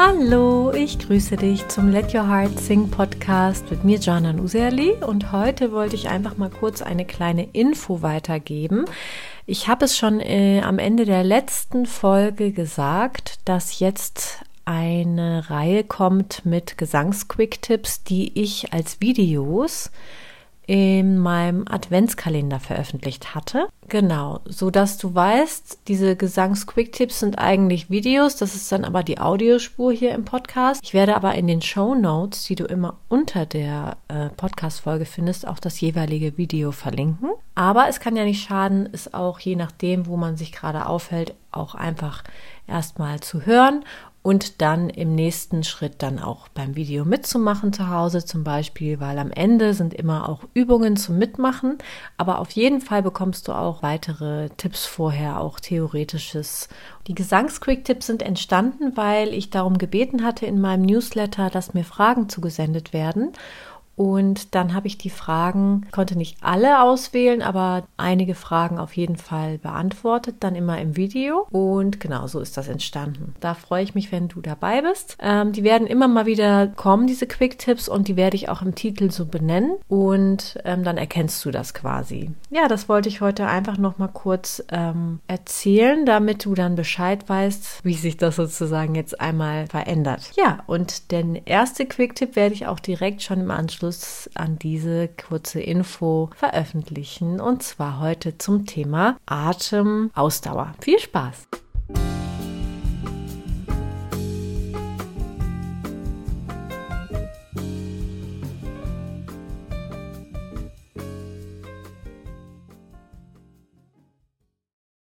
Hallo, ich grüße dich zum Let Your Heart Sing Podcast mit mir, Janan Userli. Und heute wollte ich einfach mal kurz eine kleine Info weitergeben. Ich habe es schon äh, am Ende der letzten Folge gesagt, dass jetzt eine Reihe kommt mit Gesangsquick-Tipps, die ich als Videos in meinem Adventskalender veröffentlicht hatte. Genau, so dass du weißt, diese Gesangs-Quick-Tipps sind eigentlich Videos, das ist dann aber die Audiospur hier im Podcast. Ich werde aber in den Show Notes, die du immer unter der äh, Podcast-Folge findest, auch das jeweilige Video verlinken. Aber es kann ja nicht schaden, es auch je nachdem, wo man sich gerade aufhält, auch einfach erstmal zu hören und dann im nächsten Schritt dann auch beim Video mitzumachen zu Hause zum Beispiel, weil am Ende sind immer auch Übungen zum Mitmachen, aber auf jeden Fall bekommst du auch weitere Tipps vorher, auch theoretisches. Die Gesangsquick-Tipps sind entstanden, weil ich darum gebeten hatte in meinem Newsletter, dass mir Fragen zugesendet werden und dann habe ich die Fragen, konnte nicht alle auswählen, aber einige Fragen auf jeden Fall beantwortet, dann immer im Video. Und genau so ist das entstanden. Da freue ich mich, wenn du dabei bist. Ähm, die werden immer mal wieder kommen, diese Quick-Tipps, und die werde ich auch im Titel so benennen. Und ähm, dann erkennst du das quasi. Ja, das wollte ich heute einfach noch mal kurz ähm, erzählen, damit du dann Bescheid weißt, wie sich das sozusagen jetzt einmal verändert. Ja, und der erste Quick-Tipp werde ich auch direkt schon im Anschluss Anschluss an diese kurze Info veröffentlichen und zwar heute zum Thema Atemausdauer. Viel Spaß!